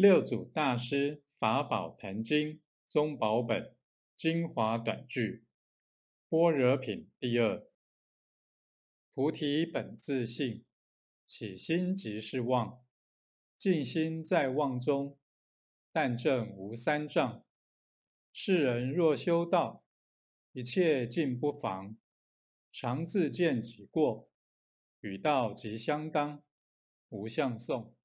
六祖大师法宝坛经宗宝本精华短句般若品第二。菩提本自性，起心即是妄，静心在妄中，但证无三障。世人若修道，一切尽不妨，常自见己过，与道即相当，无相送。